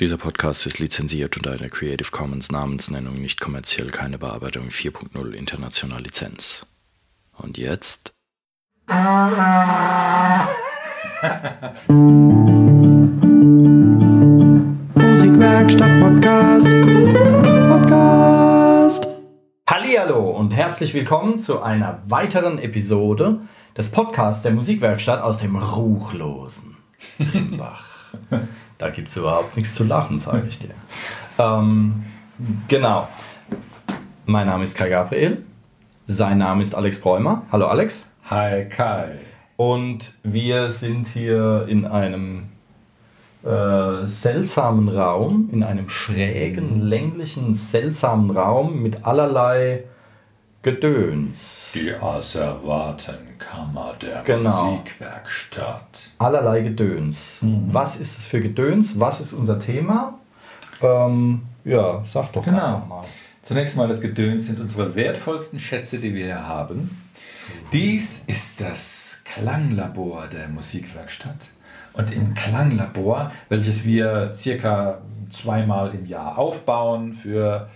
Dieser Podcast ist lizenziert unter einer Creative Commons Namensnennung nicht kommerziell keine Bearbeitung 4.0 international Lizenz. Und jetzt? Musikwerkstatt Podcast. Podcast. Hallihallo und herzlich willkommen zu einer weiteren Episode des Podcasts der Musikwerkstatt aus dem ruchlosen Rimbach. Da gibt es überhaupt nichts zu lachen, sage ich dir. Ähm, genau. Mein Name ist Kai Gabriel. Sein Name ist Alex Bräumer. Hallo Alex. Hi Kai. Und wir sind hier in einem äh, seltsamen Raum, in einem schrägen, länglichen, seltsamen Raum mit allerlei Gedöns. Die Asservatenkammer der Genau. Musikwerkstatt. Allerlei Gedöns. Was ist es für Gedöns? Was ist unser Thema? Ähm, ja, sag doch Genau. mal. Zunächst mal das Gedöns sind unsere wertvollsten Schätze, die wir hier haben. Dies ist das Klanglabor der Musikwerkstatt. Und im Klanglabor, welches wir circa zweimal im Jahr aufbauen für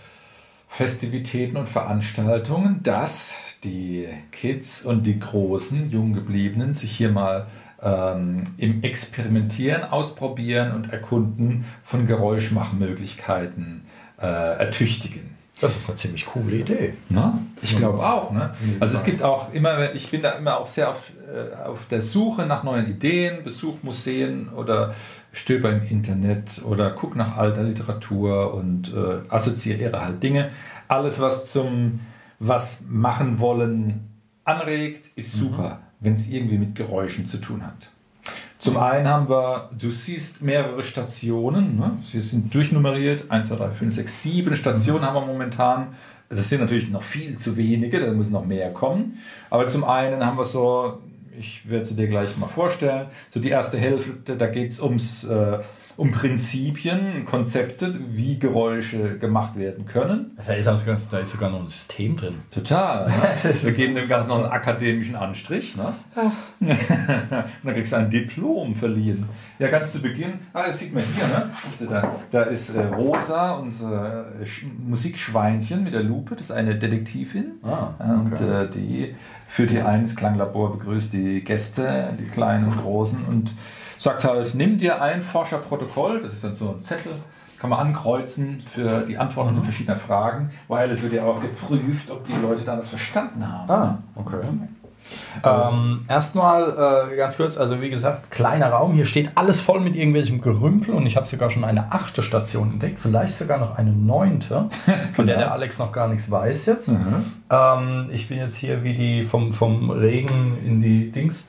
Festivitäten und Veranstaltungen, dass die Kids und die großen, Junggebliebenen sich hier mal ähm, im Experimentieren, Ausprobieren und Erkunden von Geräuschmachmöglichkeiten äh, ertüchtigen. Das ist eine ziemlich coole Idee. Ne? Ich glaube auch. Ne? Also es gibt auch immer, ich bin da immer auch sehr auf, äh, auf der Suche nach neuen Ideen, besuche Museen oder stöber im Internet oder gucke nach alter Literatur und äh, assoziiere halt Dinge. Alles, was zum was machen wollen anregt, ist super, wenn es irgendwie mit Geräuschen zu tun hat. Zum einen haben wir, du siehst mehrere Stationen, ne? sie sind durchnummeriert, 1, 2, 3, 5, 6, 7 Stationen haben wir momentan. Das sind natürlich noch viel zu wenige, da müssen noch mehr kommen. Aber zum einen haben wir so, ich werde sie dir gleich mal vorstellen, so die erste Hälfte, da geht es ums, äh, um Prinzipien, Konzepte, wie Geräusche gemacht werden können. Da ist, sogar- da ist sogar noch ein System drin. Total. Ne? Wir geben dem Ganzen noch einen akademischen Anstrich. Ne? Und dann kriegst du ein Diplom verliehen. Ja, ganz zu Beginn, ah, das sieht man hier, ne? Da, da ist äh, Rosa, unser äh, Sch- Musikschweinchen mit der Lupe, das ist eine Detektivin. Ah, Und okay. äh, die führt hier ein, das Klanglabor begrüßt die Gäste, die kleinen und großen und sagt halt, nimm dir ein Forscherprotokoll, das ist dann so ein Zettel, kann man ankreuzen für die Antworten Mhm. verschiedener Fragen, weil es wird ja auch geprüft, ob die Leute da das verstanden haben. Ah, okay. Ähm, erstmal äh, ganz kurz, also wie gesagt, kleiner Raum. Hier steht alles voll mit irgendwelchem Gerümpel und ich habe sogar schon eine achte Station entdeckt, vielleicht sogar noch eine neunte, von der der Alex noch gar nichts weiß jetzt. Ähm, ich bin jetzt hier wie die vom, vom Regen in die Dings.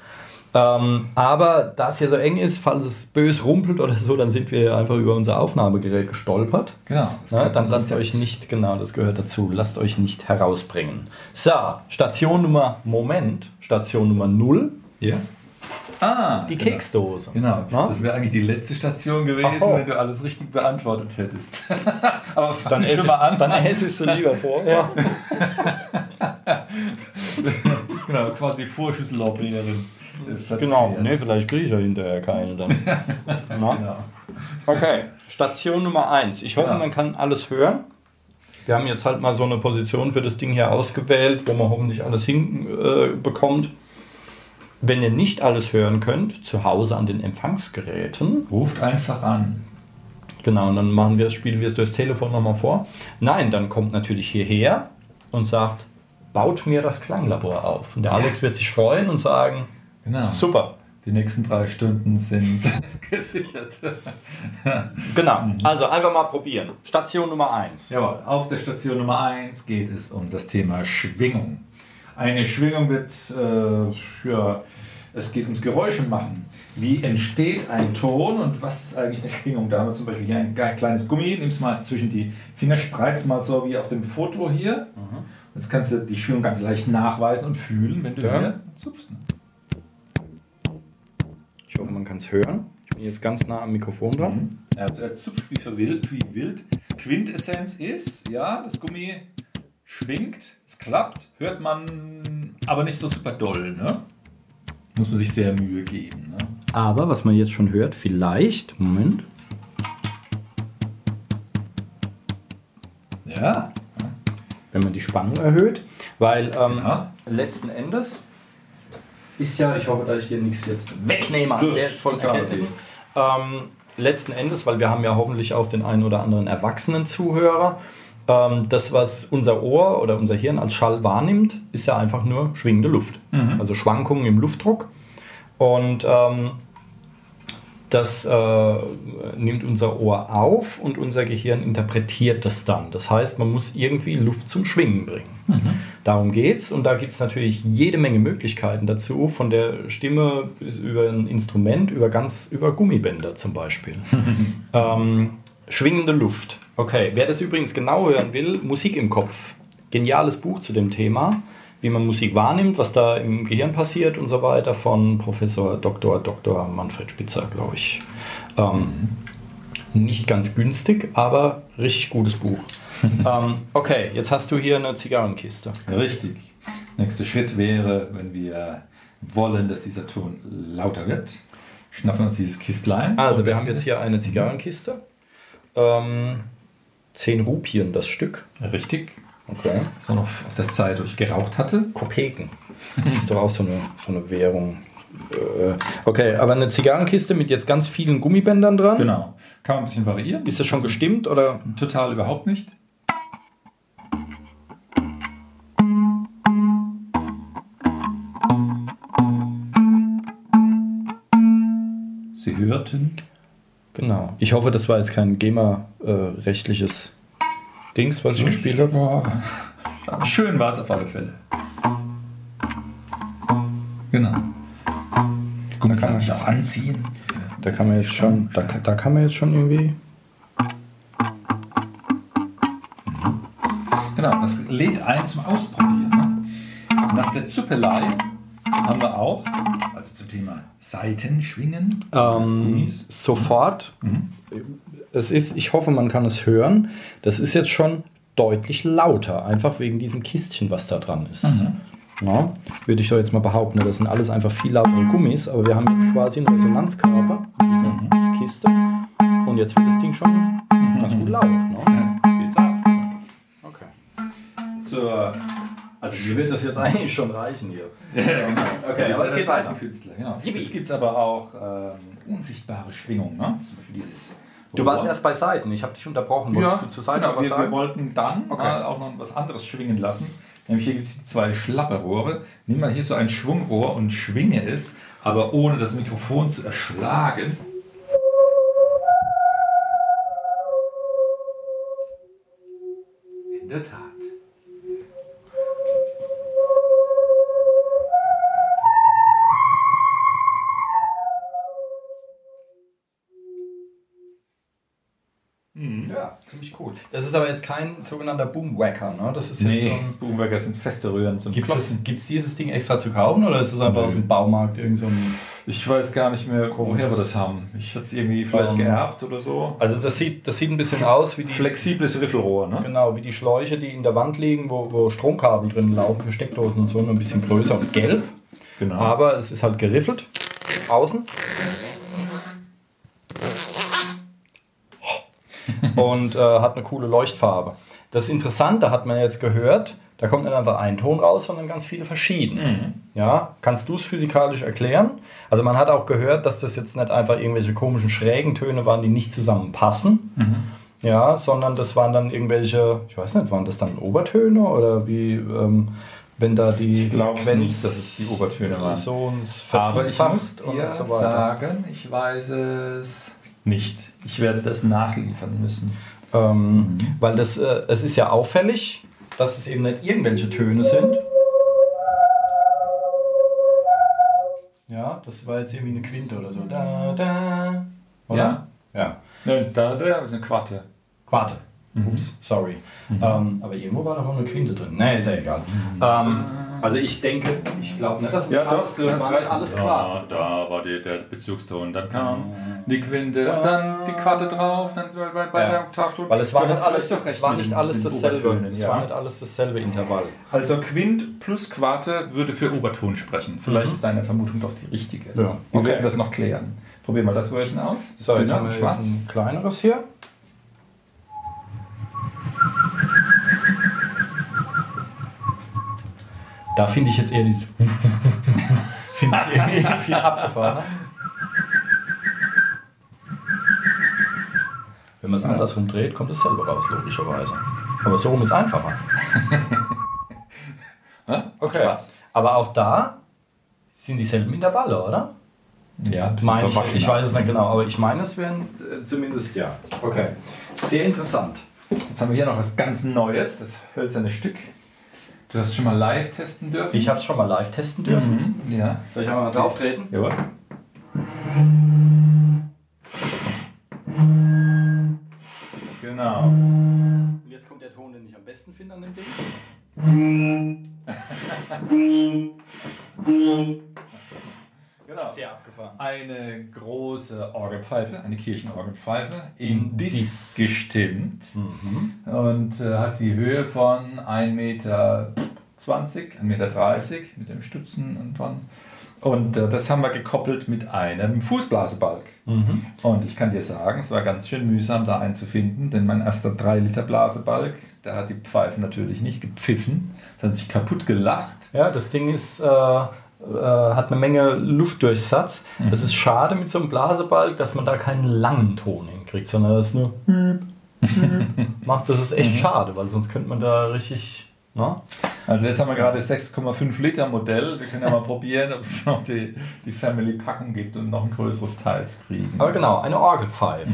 Ähm, aber da es hier so eng ist, falls es bös rumpelt oder so, dann sind wir einfach über unser Aufnahmegerät gestolpert. Genau. Ja, dann lasst euch nicht, genau, das gehört dazu, lasst euch nicht herausbringen. So, Station Nummer, Moment, Station Nummer 0, Hier. Ah, die genau. Keksdose. Genau, Na? das wäre eigentlich die letzte Station gewesen, oh. wenn du alles richtig beantwortet hättest. Aber fang Dann schon mal an. dann ich sie lieber vor. Ja. genau, quasi Vorschusslorbeeren. Verzehrt. Genau, nee, vielleicht kriege ich ja hinterher keine dann. Na? Genau. Okay, Station Nummer 1. Ich hoffe, Ja. man kann alles hören. Wir haben jetzt halt mal so eine Position für das Ding hier ausgewählt, wo man hoffentlich alles hinbekommt. Äh. Wenn ihr nicht alles hören könnt, zu Hause an den Empfangsgeräten, Ruft einfach an. Genau, und dann machen wir, spielen wir es durchs Telefon nochmal vor. Nein, dann kommt natürlich hierher und sagt, baut mir das Klanglabor auf. Und der Alex wird sich freuen und sagen, Genau. super. Die nächsten drei Stunden sind gesichert. Genau, also einfach mal probieren. Station Nummer 1. Jawohl, auf der Station Nummer 1 geht es um das Thema Schwingung. Eine Schwingung wird, äh, ja, es geht ums Geräusche machen. Wie entsteht ein Ton und was ist eigentlich eine Schwingung? Da haben wir zum Beispiel hier ein, ein kleines Gummi, nimm es mal zwischen die Finger, spreiz mal so wie auf dem Foto hier. Jetzt kannst du die Schwingung ganz leicht nachweisen und fühlen, wenn du Ja. hier zupfst. Ich hoffe, man kann es hören. Ich bin jetzt ganz nah am Mikrofon dran. Also er zupft wie verwild, wie wild. Quintessenz ist, ja, das Gummi schwingt, es klappt, hört man aber nicht so super doll, ne? Muss man sich sehr Mühe geben, ne? Aber was man jetzt schon hört, vielleicht, Moment. Ja. wenn man die Spannung erhöht. Weil ähm, Ja. letzten Endes ist ja, ich hoffe, dass ich dir nichts jetzt wegnehme an Das der ist vollen total Erkenntnissen. Ähm, letzten Endes, weil wir haben ja hoffentlich auch den einen oder anderen erwachsenen Zuhörer, ähm, das, was unser Ohr oder unser Hirn als Schall wahrnimmt, ist ja einfach nur schwingende Luft. Also Schwankungen im Luftdruck. Und ähm, das äh, nimmt unser Ohr auf und unser Gehirn interpretiert das dann. Das heißt, man muss irgendwie Luft zum Schwingen bringen. Darum geht's und da gibt es natürlich jede Menge Möglichkeiten dazu, von der Stimme über ein Instrument, über ganz über Gummibänder zum Beispiel. ähm, schwingende Luft. Okay, wer das übrigens genau hören will, Musik im Kopf. Geniales Buch zu dem Thema, wie man Musik wahrnimmt, was da im Gehirn passiert und so weiter, von Professor Dr. Dr. Manfred Spitzer, glaube ich. Ähm, nicht ganz günstig, aber richtig gutes Buch. ähm, okay, jetzt hast du hier eine Zigarrenkiste. Richtig. Nächster Schritt wäre, wenn wir wollen, dass dieser Ton lauter wird, schnappen wir uns dieses Kistlein. Also, wir haben jetzt hier eine Zigarrenkiste. Ähm, 10 Rupien das Stück. Richtig. Okay. Das war noch aus der Zeit, wo ich geraucht hatte. Kopeken. Das ist doch auch so eine, so eine Währung. Äh, Okay, aber eine Zigarrenkiste mit jetzt ganz vielen Gummibändern dran. Genau. Kann man ein bisschen variieren. Ist das schon gestimmt oder? Total überhaupt nicht. Sie hörten. Genau. Ich hoffe, das war jetzt kein GEMA-rechtliches Dings, was ich gespielt habe. Aber Schön war es auf alle Fälle. Genau. Guck mal, kann man- sich auch anziehen. Da kann man jetzt schon, da, da kann man jetzt schon irgendwie. Genau, das lädt ein zum Ausprobieren. Ne? Nach der Zuppelei haben wir auch, also zum Thema Seitenschwingen, Ähm, sofort. Es ist, ich hoffe, man kann es hören. Das ist jetzt schon deutlich lauter, einfach wegen diesem Kistchen, was da dran ist. Ja, würde ich doch jetzt mal behaupten. Das sind alles einfach viel lautere Gummis, aber wir haben jetzt quasi einen Resonanzkörper, diese Kiste. Und jetzt wird das Ding schon ganz gut laut. Ne? Ja. Okay. Zur, Also mir wird das jetzt eigentlich schon reichen hier. ja, genau. Okay, aber es geht weiter. Seitenkünstler. Genau. Jetzt gibt es aber auch ähm, unsichtbare Schwingungen. Ne? Zum Beispiel dieses Du warst erst bei Seiten, ich habe dich unterbrochen. Wolltest du zur Seite genau, was wir, wir sagen? wollten dann Okay. mal auch noch was anderes schwingen lassen. Nämlich hier gibt es zwei Schlapperrohre. Nimm mal hier so ein Schwungrohr und schwinge es, aber ohne das Mikrofon zu erschlagen. In der Tat. Ja, ziemlich cool. Das ist aber jetzt kein sogenannter Boomwacker, ne? Das ist jetzt so Nee, ein Boomwerker sind feste Röhren zum Gibt es dieses Ding extra zu kaufen oder ist es einfach Nö. aus dem Baumarkt irgend so ein. Ich weiß gar nicht mehr, woher wir das haben. Ich hatte es irgendwie vielleicht Ähm, geerbt oder so. Also das sieht, das sieht ein bisschen aus wie die. Flexibles Riffelrohr, ne? Genau, wie die Schläuche, die in der Wand liegen, wo, wo Stromkabel drin laufen für Steckdosen und so, nur ein bisschen größer und gelb. Genau. Aber es ist halt geriffelt. Außen. Und äh, hat eine coole Leuchtfarbe. Das Interessante hat man jetzt gehört, da kommt nicht einfach ein Ton raus, sondern ganz viele verschiedene. Ja, kannst du es physikalisch erklären? Also man hat auch gehört, dass das jetzt nicht einfach irgendwelche komischen schrägen Töne waren, die nicht zusammenpassen. Ja, sondern das waren dann irgendwelche, ich weiß nicht, waren das dann Obertöne oder wie, ähm, wenn da die Ich glaube Frequenz nicht, dass es die Obertöne waren. so Aber ich muss dir so sagen, ich weiß es nicht. Ich werde das nachliefern müssen. Ähm, Weil das, äh, es ist ja auffällig, dass es eben nicht irgendwelche Töne sind. Ja, das war jetzt irgendwie eine Quinte oder so. Da, da. Oder? Ja. Ja. Nein, da, da ist eine Quarte. Quarte. Ups, sorry. Ähm, aber irgendwo war doch auch eine Quinte drin. Nee, ist ja egal. Ähm, also ich denke, ich glaube nicht, dass es alles, das war alles klar. Da, da war die, der Bezugston. Dann kam die Quinte, dann die Quarte drauf, dann bei, bei, bei Ja. der Oktavton. Weil es war nicht alles, doch es war nicht alles den dasselbe. Es ja. war nicht alles dasselbe Intervall. Also Quint plus Quarte würde für Oberton sprechen. Vielleicht ist deine Vermutung doch die richtige. Mhm. Ja. Wir Okay. werden das noch klären. Probier mal das Röhrchen aus. So, jetzt Dünner, haben wir ein kleineres hier. Da finde ich jetzt eher dieses. finde ich irgendwie viel abgefahren. Wenn man es andersrum dreht, kommt es selber raus, logischerweise. Aber so rum ist einfacher. okay. Krass. Aber auch da sind dieselben Intervalle, oder? Ja, Meine ich, ich weiß es nicht genau, aber ich meine, es wären äh, zumindest ja. Okay. Sehr interessant. Jetzt haben wir hier noch was ganz Neues, das hölzerne Stück. Du hast schon mal live testen dürfen. Ich habe es schon mal live testen dürfen. Mhm. Ja. Soll ich einmal drauf treten? Jawohl. Genau. Und jetzt kommt der Ton, den ich am besten finde an dem Ding. genau. Sehr abgefahren. Eine große Orgelpfeife, eine Kirchenorgelpfeife, in Dis. gestimmt Mhm. und äh, hat die Höhe von 1,20 Meter, 1,30 Meter mit dem Stutzen und dran. Und äh, das haben wir gekoppelt mit einem Fußblasebalg. Mhm. Und ich kann dir sagen, es war ganz schön mühsam, da einen zu finden, denn mein erster 3-Liter-Blasebalg, der hat die Pfeife natürlich nicht gepfiffen, sondern sich kaputt gelacht. Ja, das Ding ist, äh, äh, hat eine Menge Luftdurchsatz. Es ist schade mit so einem Blasebalg, dass man da keinen langen Ton hinkriegt, sondern das nur macht. Das ist echt schade, weil sonst könnte man da richtig. Ne? Also jetzt haben wir gerade das 6,5 Liter Modell. Wir können ja mal probieren, ob es noch die, die Family-Packung gibt, um noch ein größeres Teil zu kriegen. Aber genau, eine Orgelpfeife.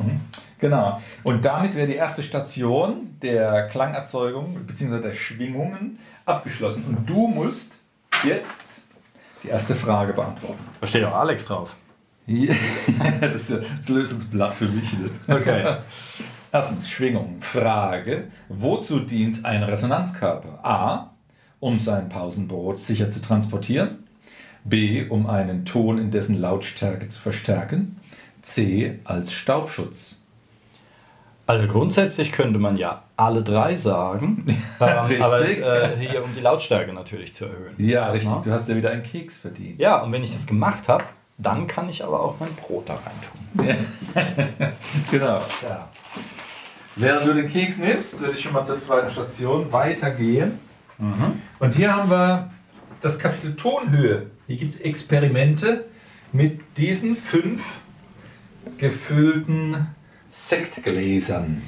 Genau. Und damit wäre die erste Station der Klangerzeugung bzw. der Schwingungen abgeschlossen. Und du musst jetzt die erste Frage beantworten. Da steht auch Alex drauf. Ja, das ist das Lösungsblatt für mich. Okay. Erstens, Schwingung. Frage: Wozu dient ein Resonanzkörper? A. Um sein Pausenbrot sicher zu transportieren. B. Um einen Ton in dessen Lautstärke zu verstärken. C. Als Staubschutz. Also grundsätzlich könnte man ja alle drei sagen, ähm, aber es, äh, hier um die Lautstärke natürlich zu erhöhen. Ja, richtig. Ja. Du hast ja wieder einen Keks verdient. Ja, und wenn ich das gemacht habe, dann kann ich aber auch mein Brot da rein tun. Genau. Ja. Während du den Keks nimmst, würde ich schon mal zur zweiten Station weitergehen. Und hier haben wir das Kapitel Tonhöhe. Hier gibt es Experimente mit diesen fünf gefüllten Sektgläsern.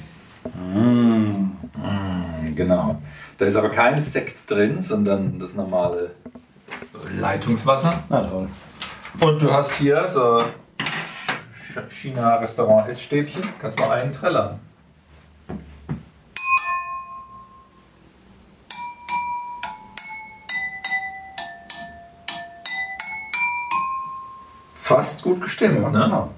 Mm, genau. Da ist aber kein Sekt drin, sondern das normale Leitungswasser. Na toll. Und du hast hier so Ch- China-Restaurant-Essstäbchen. Kannst mal einen trällern. Fast gut gestimmt, ne? Genau.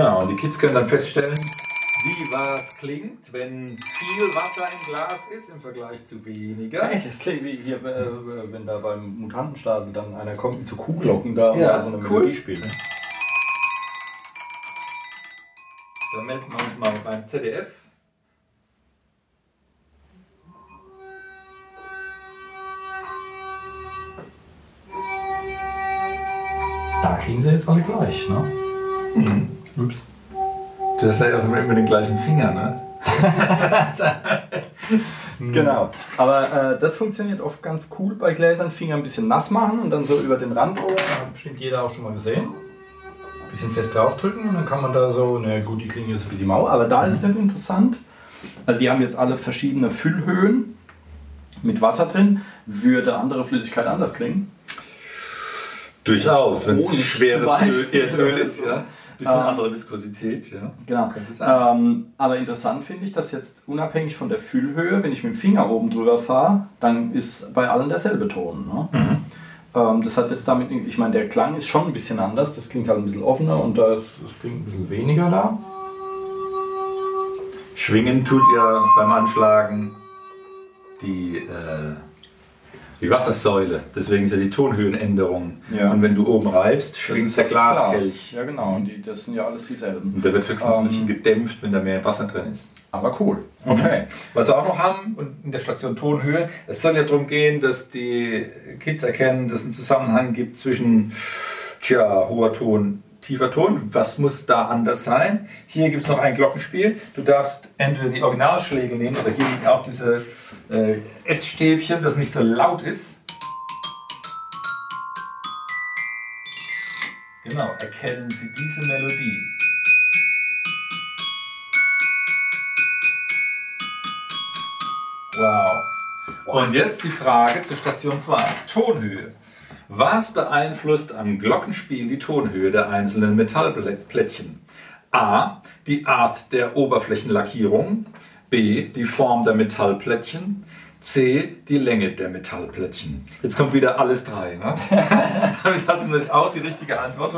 Genau, und die Kids können dann feststellen, wie was klingt, wenn viel Wasser im Glas ist im Vergleich zu weniger. Das klingt wie hier, äh, wenn da beim Mutantenstadel dann einer kommt mit so Kuhglocken da Ja, und so eine cool. Melodie spielt. Dann melden wir uns mal beim ZDF. Da klingen sie jetzt alle gleich, ne? Ups. Du hast ja auch immer immer den gleichen Finger, ne? Genau. Aber äh, das funktioniert oft ganz cool bei Gläsern. Finger ein bisschen nass machen und dann so über den Rand oben. Hat bestimmt jeder auch schon mal gesehen. Ein bisschen fest draufdrücken und dann kann man da so, na gut, die klingen jetzt ein bisschen mau, aber da ist es jetzt interessant. Also, die haben jetzt alle verschiedene Füllhöhen mit Wasser drin. Würde andere Flüssigkeit anders klingen? Durchaus, wenn es schweres. Erdöl ist, ja. Bisschen Ähm, andere Viskosität, ja. Genau. Ähm, aber interessant finde ich, dass jetzt unabhängig von der Füllhöhe, wenn ich mit dem Finger oben drüber fahre, dann ist bei allen derselbe Ton. Ne? Ähm, das hat jetzt damit, ich meine, der Klang ist schon ein bisschen anders. Das klingt halt ein bisschen offener und da ist, das klingt ein bisschen weniger da. Schwingen tut ja beim Anschlagen die, äh, die Wassersäule. Deswegen ist ja die Tonhöhenänderung. Ja. Und wenn du oben reibst, schwingt der Glaskelch. Ja, genau. Und die, das sind ja alles dieselben. Und der wird höchstens ein Ähm. bisschen gedämpft, wenn da mehr Wasser drin ist. Aber cool. Okay. Was wir auch noch haben und in der Station Tonhöhe, es soll ja darum gehen, dass die Kids erkennen, dass es einen Zusammenhang gibt zwischen tja, hoher Ton, tiefer Ton. Was muss da anders sein? Hier gibt es noch ein Glockenspiel. Du darfst entweder die Originalschläge nehmen oder hier liegen auch diese äh, Essstäbchen, das nicht so laut ist. Genau, erkennen Sie diese Melodie. Wow. Und jetzt die Frage zur Station 2. Tonhöhe. Was beeinflusst am Glockenspiel die Tonhöhe der einzelnen Metallplättchen? A. Die Art der Oberflächenlackierung. B. Die Form der Metallplättchen. C. Die Länge der Metallplättchen. Jetzt kommt wieder alles drei. Ne? Damit hast du natürlich auch die richtige Antwort.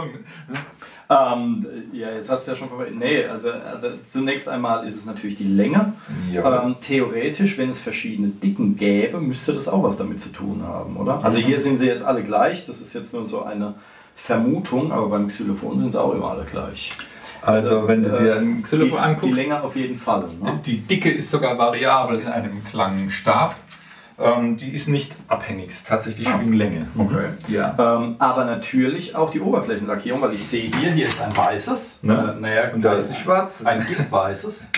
Ähm, ja, jetzt hast du ja schon vorbei. Nee, also, also zunächst einmal ist es natürlich die Länge. Ja. Ähm, theoretisch, wenn es verschiedene Dicken gäbe, müsste das auch was damit zu tun haben, oder? Also hier sind sie jetzt alle gleich, das ist jetzt nur so eine Vermutung, aber beim Xylophon sind sie auch immer alle gleich. Also wenn du dir ein die, Xylophon die anguckst, Länge auf jeden Fall. Ne? Die Dicke ist sogar variabel in einem Klangstab. Ähm, die ist nicht abhängig, es ist tatsächlich die Schwinglänge. Okay. Ja. Ähm, aber natürlich auch die Oberflächenlackierung, weil ich sehe hier, hier ist ein weißes. Ne? Äh, naja, Und da ist die schwarze. Ein dick weißes.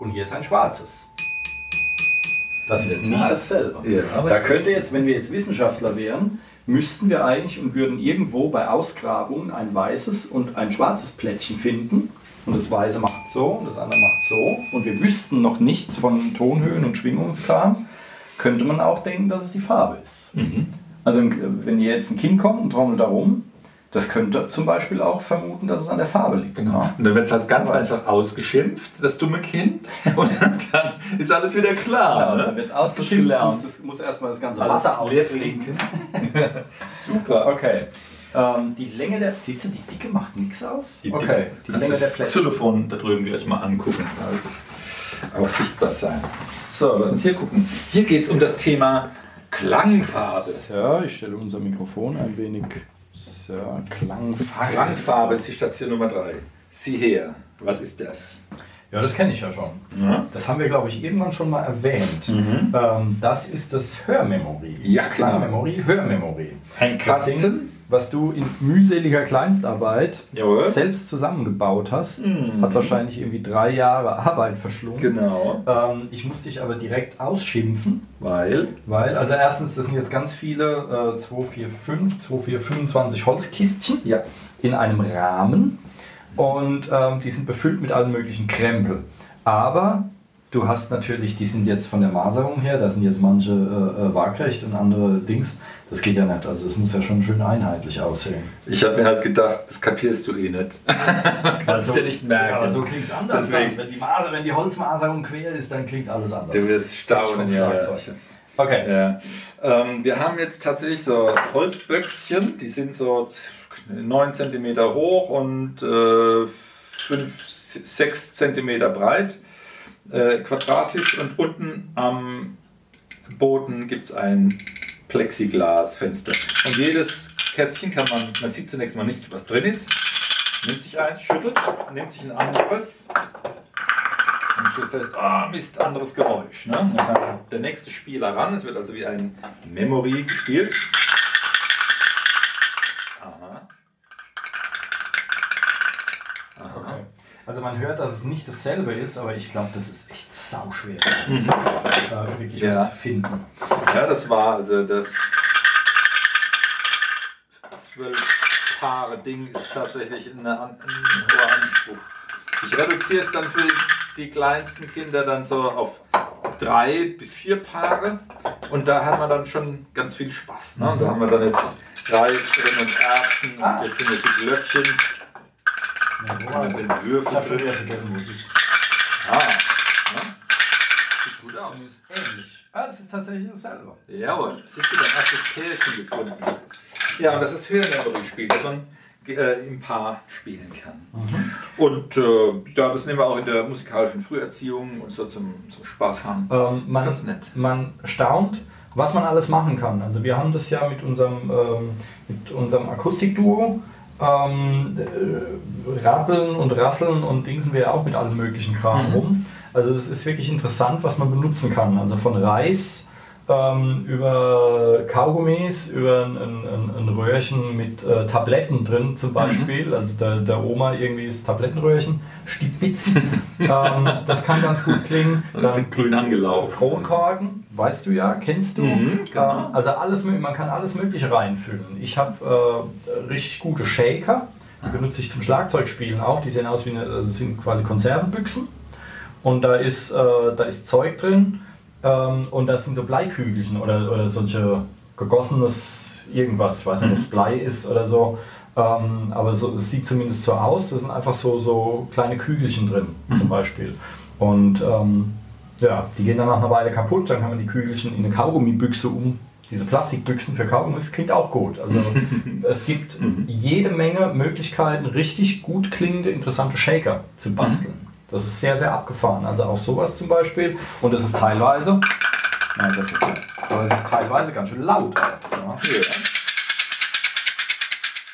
Und hier ist ein schwarzes. Das ist nicht dasselbe. Ja, aber da könnte jetzt, wenn wir jetzt Wissenschaftler wären, müssten wir eigentlich und würden irgendwo bei Ausgrabungen ein weißes und ein schwarzes Plättchen finden. Und das weiße macht so und das andere macht so. Und wir wüssten noch nichts von Tonhöhen und Schwingungskram. Könnte man auch denken, dass es die Farbe ist. Mhm. Also wenn hier jetzt ein Kind kommt und trommelt da rum, das könnte zum Beispiel auch vermuten, dass es an der Farbe liegt. Genau. Und dann wird es halt ganz Weiß. einfach ausgeschimpft, das dumme Kind. Und dann ist alles wieder Ja, klar. und ne? dann wird es ausgeschimpft, muss, das, muss erstmal das ganze Wasser austrinken. Super. Okay. Ähm, die Länge der. Siehst du, die Dicke macht nichts aus? Die okay. Dicke. Die Länge der das Plättchen. Xylophon da drüben gleich mal angucken, als auch sichtbar sein. So, lass uns hier gucken. Hier geht es um das Thema Klangfarbe. Ja, ich stelle unser Mikrofon ein wenig. So, Klangfarbe. Klangfarbe ist die Station Nummer 3. Sieh her, was ist das? Ja, das kenne ich ja schon. Ja, Das haben wir, glaube ich, irgendwann schon mal erwähnt. Ähm, das ist das Hörmemory. Ja, klar. Klangmemory, Hörmemory. Ein Kasten. Was du in mühseliger Kleinstarbeit Jawohl. selbst zusammengebaut hast, Mhm. hat wahrscheinlich irgendwie drei Jahre Arbeit verschlungen. Genau. Ähm, ich musste dich aber direkt ausschimpfen, Weil. weil, also erstens, das sind jetzt ganz viele, äh, 2, 4, 5, 2, 4, 25 Holzkistchen Ja. in einem Rahmen und ähm, die sind befüllt mit allen möglichen Krempel. Aber du hast natürlich, die sind jetzt von der Maserung her, da sind jetzt manche äh, äh, waagrecht und andere Dings. Das geht ja nicht, also es muss ja schon schön einheitlich aussehen. Ich habe mir halt gedacht, das kapierst du eh nicht. Kannst du ja nicht merken. Ja, aber so klingt es anders. Deswegen- Dann. Wenn, die Maser, wenn die Holzmaserung quer ist, dann klingt alles anders. Du wirst staunen, ja. Okay. Ja. Ähm, wir haben jetzt tatsächlich so Holzböckschen, die sind so 9 cm hoch und äh, 5, 6 cm breit, äh, quadratisch und unten am Boden gibt es ein Plexiglasfenster. Und jedes Kästchen kann man, man sieht zunächst mal nicht, was drin ist, nimmt sich eins, schüttelt, nimmt sich ein anderes und stellt fest, ah Mist, anderes Geräusch. Ne? Und dann kann der nächste Spieler ran, es wird also wie ein Memory gespielt. Also man hört, dass es nicht dasselbe ist, aber ich glaube, das ist echt sauschwer, das, da wirklich Ja. was zu finden. Ja, das war also das zwölf Paare Ding ist tatsächlich ein hoher Anspruch. Ich reduziere es dann für die kleinsten Kinder dann so auf drei bis vier Paare und da hat man dann schon ganz viel Spaß. Ne? Und da haben wir dann jetzt Reis drin und Erbsen Ah. und jetzt sind jetzt die Glöckchen Ja, wo dann war sind Ich habe schon wieder vergessen, wo es ist. Ah, ne? Sieht gut aus. Ähnlich. Ah, das ist tatsächlich dasselbe. Jawohl, es ist wieder ein erstes Pärchen gefunden. Ja, und das ist Hörmemory-Spiel, das man äh, im Paar spielen kann. Und äh, ja, das nehmen wir auch in der musikalischen Früherziehung und so zum, zum Spaß haben. Ähm, man, ganz nett. man staunt, was man alles machen kann. Also wir haben das ja mit unserem, ähm, mit unserem Akustikduo. Ähm, äh, Rappeln und Rasseln und Dingsen wir ja auch mit allen möglichen Kram Mhm. rum. Also es ist wirklich interessant, was man benutzen kann. Also von Reis ähm, über Kaugummis, über ein, ein, ein Röhrchen mit äh, Tabletten drin zum Beispiel. Mhm. Also der, der Oma irgendwie ist Tablettenröhrchen, Stibitzen. ähm, das kann ganz gut klingen. Dann sind grün angelaufen. Kronkorken, weißt du ja, kennst du. Mhm, genau. ähm, also alles, man kann alles Mögliche reinfüllen. Ich habe äh, richtig gute Shaker. Die benutze ich zum Schlagzeugspielen auch. Die sehen aus wie eine, also sind quasi Konservenbüchsen. Und da ist, äh, da ist Zeug drin ähm, und das sind so Bleikügelchen oder, oder solche gegossenes irgendwas. Ich weiß nicht, ob es mhm. Blei ist oder so. Ähm, aber so, es sieht zumindest so aus. Da sind einfach so, so kleine Kügelchen drin, zum mhm. Beispiel. Und ähm, ja, die gehen dann nach einer Weile kaputt. Dann kann man die Kügelchen in eine Kaugummibüchse um. Diese Plastikbüchsen für Kaugummis klingt auch gut. Also es gibt mhm. jede Menge Möglichkeiten, richtig gut klingende, interessante Shaker zu basteln. Das ist sehr, sehr abgefahren. Also auch sowas zum Beispiel. Und das ist teilweise, nein, das ist so, aber es ist teilweise ganz schön laut. Ja.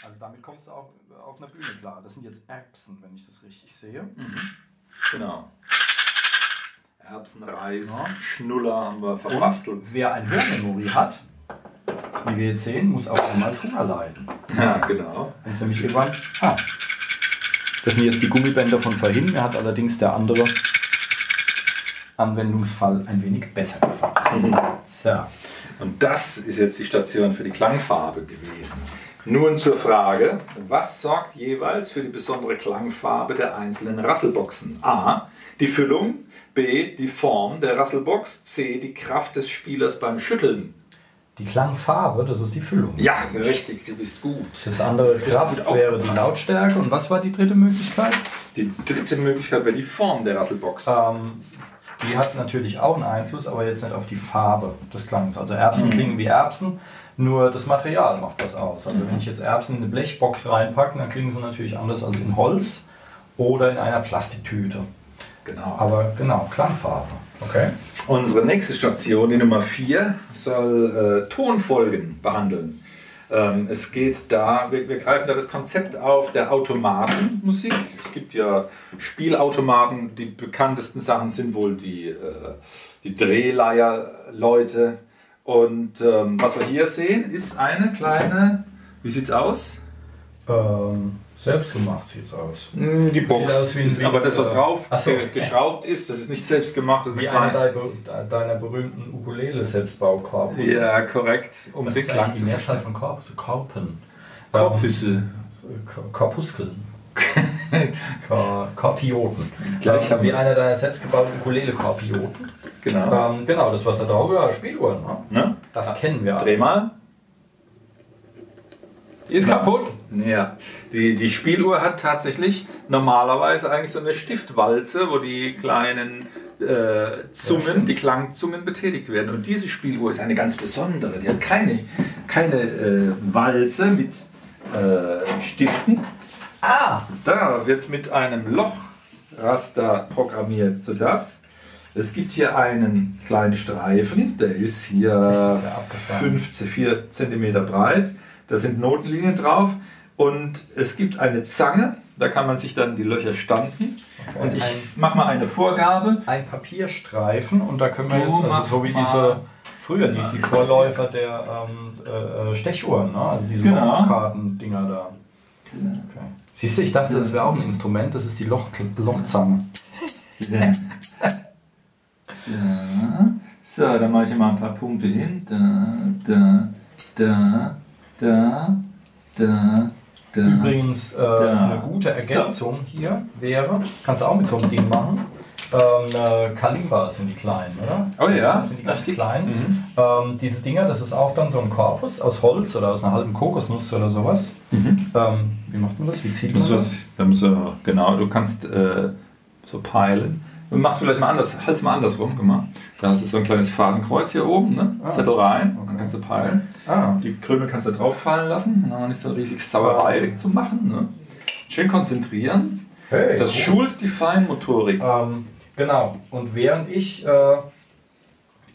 Also damit kommst du auch auf einer Bühne klar. Das sind jetzt Erbsen, wenn ich das richtig sehe. Mhm. Genau. Erbsen, Reis, ja. Schnuller haben wir verbastelt. Und wer ein Hörmemory hat, wie wir jetzt sehen, muss auch niemals Hunger leiden. Ja, genau. Wenn es nämlich irgendwann. Ah, das sind jetzt die Gummibänder von vorhin. Mir hat allerdings der andere Anwendungsfall ein wenig besser gefallen. So. Und das ist jetzt die Station für die Klangfarbe gewesen. Nun zur Frage, was sorgt jeweils für die besondere Klangfarbe der einzelnen Rasselboxen? A. Die Füllung, B. Die Form der Rasselbox, C. Die Kraft des Spielers beim Schütteln. Die Klangfarbe, das ist die Füllung. Ja, richtig, du bist gut. Das andere das Kraft wäre die Lautstärke. Und was war die dritte Möglichkeit? Die dritte Möglichkeit wäre die Form der Rasselbox. Ähm, die hat natürlich auch einen Einfluss, aber jetzt nicht auf die Farbe des Klangs. Also Erbsen mhm. klingen wie Erbsen, nur das Material macht das aus. Also mhm. wenn ich jetzt Erbsen in eine Blechbox reinpacke, dann klingen sie natürlich anders als in Holz oder in einer Plastiktüte. Genau. Aber genau, Klangfarbe. Okay. Unsere nächste Station, die Nummer 4, soll äh, Tonfolgen behandeln. Ähm, es geht da, wir, wir, greifen da das Konzept auf der Automatenmusik. Es gibt ja Spielautomaten, die bekanntesten Sachen sind wohl die, äh, die Drehleier-Leute. Und ähm, was wir hier sehen, ist eine kleine, wie sieht's aus? Ähm, selbst gemacht sieht es aus. Hm, die Box. Wie, wie, aber das, was drauf so. geschraubt ist, das ist nicht selbst gemacht. Das ist wie eine einer deiner berühmten Ukulele-Selbstbaukorpus. Ja, korrekt. Um das den Klang zu Mehrzahl von Korpus, Korpen. Korpüsse. Ähm, Korpuskeln. Korpioten. Gleich ähm, wie einer deiner selbstgebauten Ukulele-Korpioten. Genau. Ähm, genau, das was da drauf ja, Spieluhren. Ne? Das kennen wir. Dreh mal. Ist kaputt? Ja. Die, die Spieluhr hat tatsächlich normalerweise eigentlich so eine Stiftwalze, wo die kleinen äh, Zungen, ja, die Klangzungen betätigt werden. Und diese Spieluhr ist eine ganz besondere. Die hat keine, keine äh, Walze mit äh, Stiften. Ah! Da wird mit einem Lochraster programmiert, sodass es gibt hier einen kleinen Streifen, der ist hier ist 15, 4 cm breit da sind Notenlinien drauf und es gibt eine Zange, da kann man sich dann die Löcher stanzen. Okay. Und ich mache mal eine Vorgabe. Ein Papierstreifen und da können wir du jetzt, also so wie diese früher die, die Vorläufer der ähm, äh, äh, Stechuhren, ne? also diese genau. Karten-Dinger da. Okay. Siehst du, ich dachte, das wäre auch ein Instrument, das ist die Loch Lochzange. Ja. ja. So, dann mache ich mal ein paar Punkte hin. Da, da, da, da, da, da. Übrigens äh, da. eine gute Ergänzung so. hier wäre, kannst du auch mit so einem Ding machen. Ähm, Kalimba sind die kleinen, oder? Oh ja. Das sind die ganz Richtig. kleinen. Mhm. Ähm, diese Dinger, das ist auch dann so ein Korpus aus Holz oder aus einer halben Kokosnuss oder sowas. Mhm. Ähm, wie macht man das? Wie zieht man das? das? Genau, du kannst äh, so peilen. Du machst vielleicht mal anders, halt's mal andersrum, guck mal. Da hast du so ein kleines Fadenkreuz hier oben, ne? Ah, Zettel rein, okay. dann kannst du peilen. Ah. Die Krümel kannst du drauf fallen lassen, dann nicht so riesig Sauerei zu machen. Ne? Schön konzentrieren. Hey, das cool. schult die Feinmotorik. Ähm, genau. Und während ich, äh,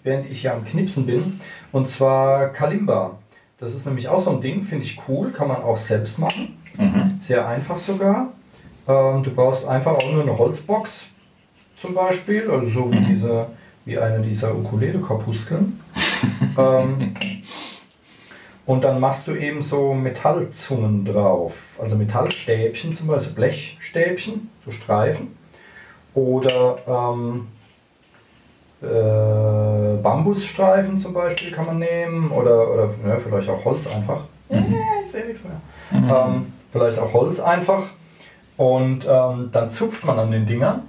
während ich ja am Knipsen bin, und zwar Kalimba. Das ist nämlich auch so ein Ding, finde ich cool, kann man auch selbst machen. Mhm. Sehr einfach sogar. Ähm, du brauchst einfach auch nur eine Holzbox zum Beispiel, also so wie, mhm. diese, wie eine dieser Ukulele-Korpuskeln. ähm, und dann machst du eben so Metallzungen drauf. Also Metallstäbchen, zum Beispiel Blechstäbchen, so Streifen. Oder ähm, äh, Bambusstreifen zum Beispiel kann man nehmen. Oder, oder ja, vielleicht auch Holz einfach. Mhm. ich sehe nichts mehr. Ähm, vielleicht auch Holz einfach. Und ähm, dann zupft man an den Dingern.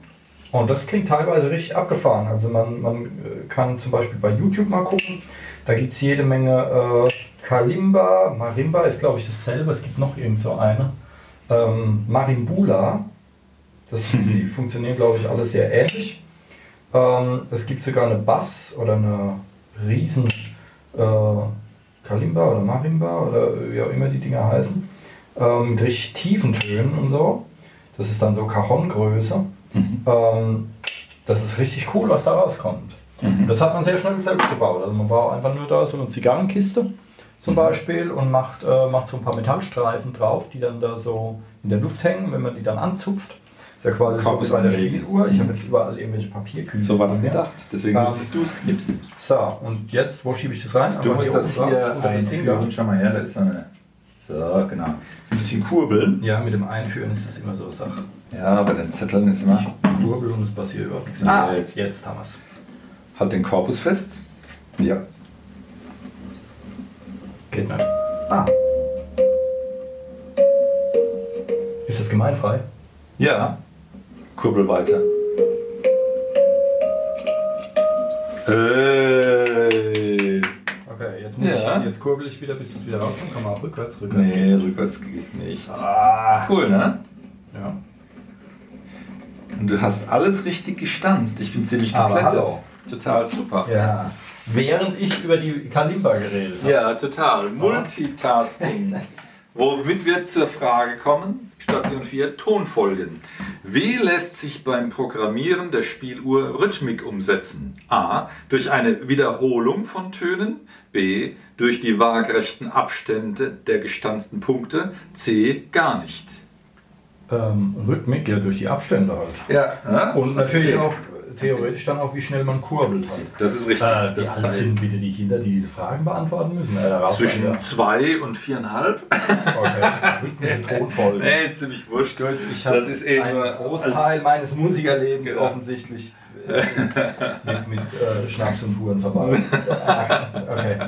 Und das klingt teilweise richtig abgefahren. Also man, man äh, kann zum Beispiel bei YouTube mal gucken. Da gibt es jede Menge äh, Kalimba. Marimba ist glaube ich dasselbe. Es gibt noch irgend so eine. Ähm, Marimbula. Das, die funktionieren glaube ich alle sehr ähnlich. Ähm, es gibt sogar eine Bass oder eine riesen äh, Kalimba oder Marimba oder wie auch immer die Dinger heißen. Ähm, mit richtig tiefen Tönen und so. Das ist dann so Cajon-Größe. Ähm, das ist richtig cool, was da rauskommt. Und das hat man sehr schnell selbst gebaut. Also man braucht einfach nur da so eine Zigarrenkiste zum Beispiel und macht, äh, macht so ein paar Metallstreifen drauf, die dann da so in der Luft hängen, wenn man die dann anzupft. Ist ja quasi so wie bei der. Spieluhr. Ich habe jetzt überall irgendwelche Papierkügel. So war das gedacht. Deswegen Ähm, musstest du es knipsen. So, und jetzt, wo schiebe ich das rein? Du musst das hier unter das Ding da. einführen. Schau mal her, da ist eine. So, genau. So ein bisschen kurbeln. Ja, mit dem Einführen ist das immer so eine Sache. Ja, bei den Zetteln ist immer. Kurbel und es passiert überhaupt nichts. Ah, jetzt, jetzt. jetzt haben wir es. Halt den Korpus fest. Ja. Geht nicht. Ah. Ist das gemeinfrei? Ja. Kurbel weiter. Äh. Okay, jetzt, muss Ja. ich, jetzt kurbel ich wieder, bis das wieder rauskommt. Komm mal rückwärts, rückwärts. Nee, rückwärts geht nicht. Ah. Cool, ne? Ja. Und du hast alles richtig gestanzt. Ich bin ziemlich Aber geplättet. hallo. Total super. ja. Während ich über die Kalimba geredet habe. Ja, total. Multitasking. Womit wir zur Frage kommen, Station 4, Tonfolgen. Wie lässt sich beim Programmieren der Spieluhr Rhythmik umsetzen? A. Durch eine Wiederholung von Tönen. B. Durch die waagerechten Abstände der gestanzten Punkte. C. Gar nicht. Ähm, Rhythmik, ja, durch die Abstände halt. Ja, ja Und natürlich auch theoretisch dann auch, wie schnell man kurbelt. Das ist richtig. Äh, wie das alt heißt, sind bitte die Kinder, die diese Fragen beantworten müssen? Äh, zwischen ja. zwei und viereinhalb. Okay, Tonfolgen. Nee, ist ziemlich wurscht. Ich habe Das ist eben einen als- Großteil meines Musikerlebens Genau. offensichtlich mit, mit äh, Schnaps und Huren verbracht. okay.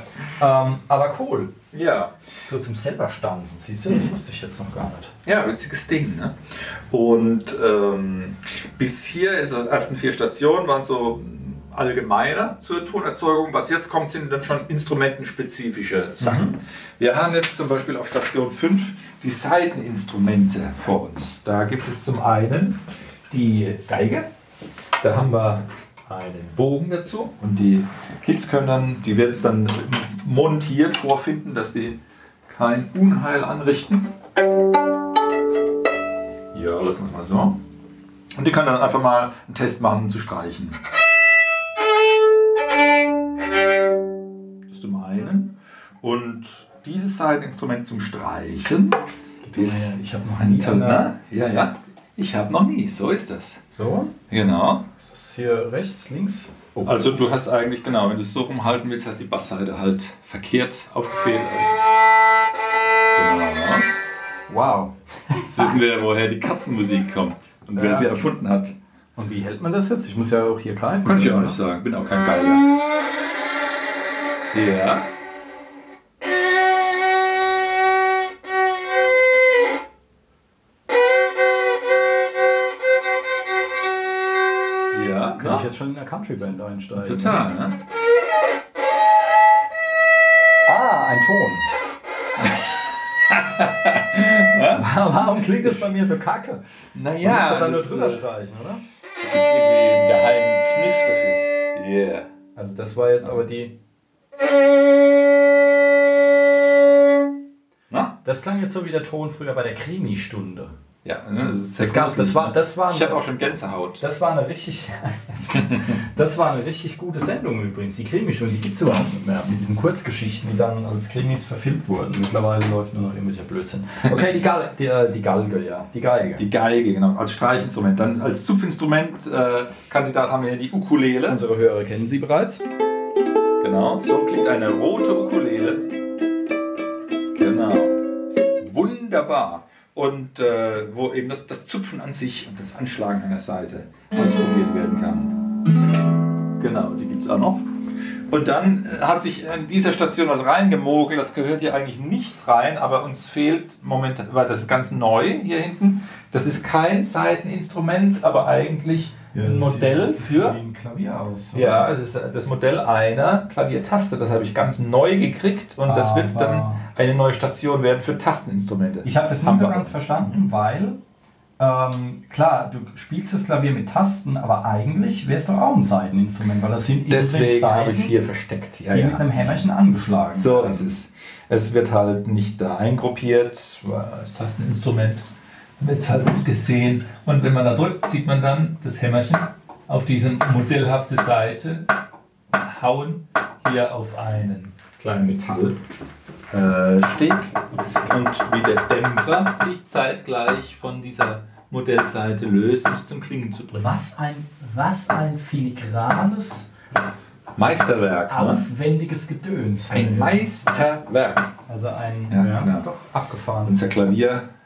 Ähm, aber cool. Ja. So zum selber stanzen, siehst du, das wusste ich jetzt noch gar nicht. Ja, witziges Ding. Ne? Und ähm, bis hier, also die ersten vier Stationen waren so allgemeiner zur Tonerzeugung. Was jetzt kommt, sind dann schon instrumentenspezifische Sachen. Wir haben jetzt zum Beispiel auf Station 5 die Saiteninstrumente vor uns. Da gibt es jetzt zum einen die Geige. Da haben wir einen Bogen dazu und die Kids können dann, die werden es dann montiert vorfinden, dass die kein Unheil anrichten. Ja, lassen wir es mal so. Und die können dann einfach mal einen Test machen, um zu streichen. Das zum einen. Und dieses Seiteninstrument zum Streichen ist Ich habe noch nie ne? Ja, ja. Ich habe noch nie. So ist das. So, Genau. Hier rechts, links. Oh. Also du hast eigentlich, genau, wenn du es so rumhalten willst, hast die Bassseite halt verkehrt aufgefehlt. Also. Genau. Wow. Jetzt wissen wir, woher die Katzenmusik kommt und wer Ja. sie erfunden hat. Und wie hält man das jetzt? Ich muss ja auch hier greifen. Kann ich auch nicht sagen, bin auch kein Geiger. Ja. Ja, Kann ich jetzt schon in der Country-Band einsteigen? total, ne? Ah, ein Ton. Warum klingt das bei mir so kacke? Naja, du musst doch dann nur drüber äh, streichen, oder? gibt irgendwie einen geheimen Kniff dafür. Yeah. Also das war jetzt aber die... Na? Das klang jetzt so wie der Ton früher bei der Krimi-Stunde. Ja, ne, das, ist sehr Das, gab, das, war, das, war, Ich habe auch schon Gänsehaut. das war eine richtig... das war eine richtig gute Sendung übrigens. Die Krimi-Stunde, die gibt es überhaupt nicht mehr. Mit diesen Kurzgeschichten, die dann als Krimis verfilmt wurden. Mittlerweile läuft nur noch irgendwelcher Blödsinn. Okay, die, Gal die, äh, die Galge, ja. Die Geige. Die Geige, genau, als Streichinstrument. Dann als Zupfinstrument äh, Kandidat haben wir hier die Ukulele. Unsere Hörer kennen sie bereits. Genau, so klingt eine rote Ukulele. Genau. Wunderbar. Und äh, wo eben das, das Zupfen an sich und das Anschlagen an der Seite ausprobiert werden kann. Genau, die gibt es auch noch. Und dann äh, hat sich in dieser Station was reingemogelt, das gehört hier eigentlich nicht rein, aber uns fehlt momentan, weil das ist ganz neu hier hinten. Das ist kein Seiteninstrument, aber eigentlich ein Modell für. ein Klavier aus. Ja, es ist das Modell einer Klaviertaste. Das habe ich ganz neu gekriegt und das wird dann eine neue Station werden für Tasteninstrumente. Ich habe das nicht so ganz verstanden, weil ähm, klar, du spielst das Klavier mit Tasten, aber eigentlich wäre es doch auch ein Seiteninstrument, weil das sind Deswegen habe ich es hier versteckt. Ja, die mit ja. einem Hämmerchen angeschlagen So ist es. Es wird halt nicht da eingruppiert als Tasteninstrument. Wird es halt gesehen. Und wenn man da drückt, sieht man dann das Hämmerchen auf diese modellhafte Seite hauen. Hier auf einen kleinen Metallsteg. Äh, und wie der Dämpfer sich zeitgleich von dieser Modellseite löst, um es zum Klingen zu bringen. Was ein, was ein filigranes, Meisterwerk. Ne? aufwendiges Gedöns. Ein Meisterwerk. Also ein, Ja, ja, genau. doch, abgefahren. Unser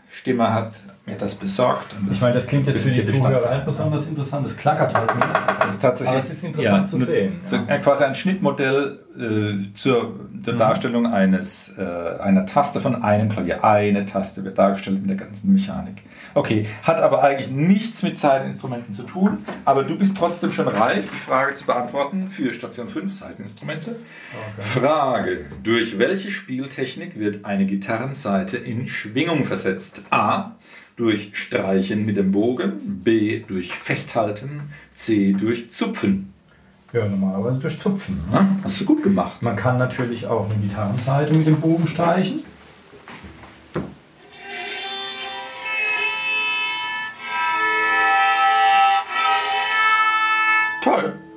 Klavierstimmer hat mir das besorgt. Und Ich meine, das klingt jetzt für die Zuhörer Bestandteil. besonders interessant. Das klackert halt nur. Das ist tatsächlich Aber es ist interessant zu ne- sehen, So, ja. äh, quasi ein Schnittmodell äh, zur der Mhm. Darstellung eines, äh, einer Taste von einem Klavier. Eine Taste wird dargestellt mit der ganzen Mechanik. Okay, hat aber eigentlich nichts mit Seiteninstrumenten zu tun, aber du bist trotzdem schon reif, die Frage zu beantworten für Station 5 Seiteninstrumente. Frage: Durch welche Spieltechnik wird eine Gitarrenseite in Schwingung versetzt? A. Durch Streichen mit dem Bogen, B. Durch Festhalten, C. Durch Zupfen. Ja, normalerweise durch Zupfen. Ne? Hast du gut gemacht. Man kann natürlich auch eine Gitarrenseite mit dem Bogen streichen.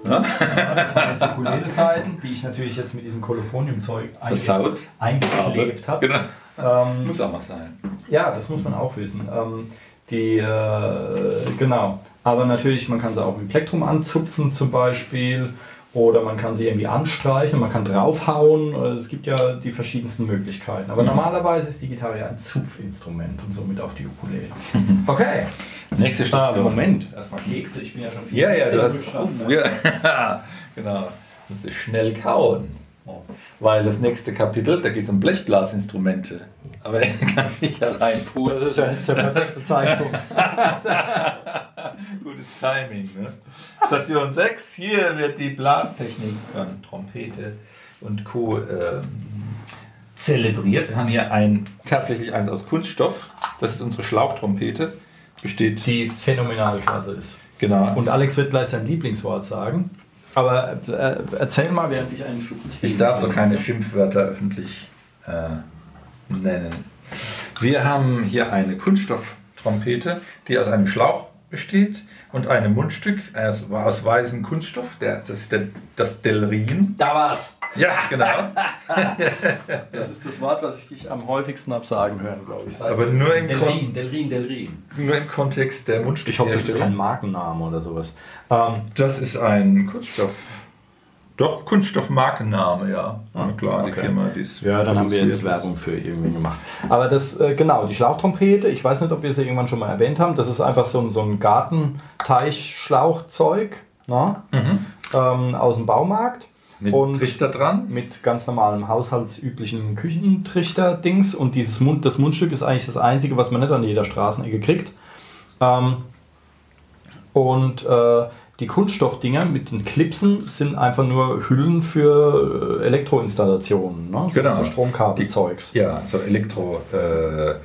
Toll. Ja? Das waren jetzt Ukulele-Seiten, die ich natürlich jetzt mit diesem Kolophonium-Zeug einge eingeklebt habe. Genau. Ähm, Muss auch mal sein. ja, das muss man auch wissen. Ähm, die, äh, genau. Aber natürlich, man kann sie auch mit Plektrum anzupfen zum Beispiel. Oder man kann sie irgendwie anstreichen, man kann draufhauen. Oder Es gibt ja die verschiedensten Möglichkeiten. Aber normalerweise ist die Gitarre ja ein Zupfinstrument und somit auch die Ukulele. Okay. Nächste Station. Moment. Erstmal Kekse. Ich bin ja schon viel Ja, ja, du hast. Oh, ja. genau. Du musst schnell kauen. Weil das nächste Kapitel, da geht es um Blechblasinstrumente. Aber er kann nicht Das reinpusten. ist ja der perfekte Zeitpunkt. Gutes Timing. Ne? Station 6, hier wird die Blastechnik von Trompete und Co. Ähm, zelebriert. Wir haben hier ein, tatsächlich eins aus Kunststoff. Das ist unsere Schlauchtrompete. Besteht, Die phänomenal klasse ist. genau. Und Alex wird gleich sein Lieblingswort sagen. Aber äh, erzähl mal, während ich einen Schluck Tee Ich darf doch keine Schimpfwörter öffentlich äh, nennen. Wir haben hier eine Kunststofftrompete, die aus einem Schlauch besteht und einem Mundstück aus, aus weißem Kunststoff. Der, das ist der, das Delrin. Da war's. Ja, genau. Das ist das Wort, was ich dich am häufigsten hab sagen hören, glaube ich. Aber nur im Delrin, Delrin, Delrin. Nur im Kontext der Mundstücke. Ich hoffe, das ist kein Markenname oder sowas. Ähm, Das ist ein Kunststoff. Doch, Kunststoffmarkenname, ja. Na klar, die okay. Firma, die es ja, dann haben wir jetzt. Werbung für irgendwie gemacht. Aber das, äh, genau, die Schlauchtrompete, ich weiß nicht, ob wir sie irgendwann schon mal erwähnt haben, das ist einfach so, ein- so ein Gartenteich-Schlauchzeug ne? ähm, aus dem Baumarkt. Mit Und- Trichter dran. mit ganz normalem haushaltsüblichen Küchentrichter-Dings und dieses Mund, das Mundstück ist eigentlich das einzige, was man nicht an jeder Straßenecke kriegt. Ähm, und äh, die Kunststoffdinger mit den Klipsen sind einfach nur Hüllen für äh, Elektroinstallationen, ne? so, Genau. so Stromkabelzeugs. Ja, so Elektro-Röhrchen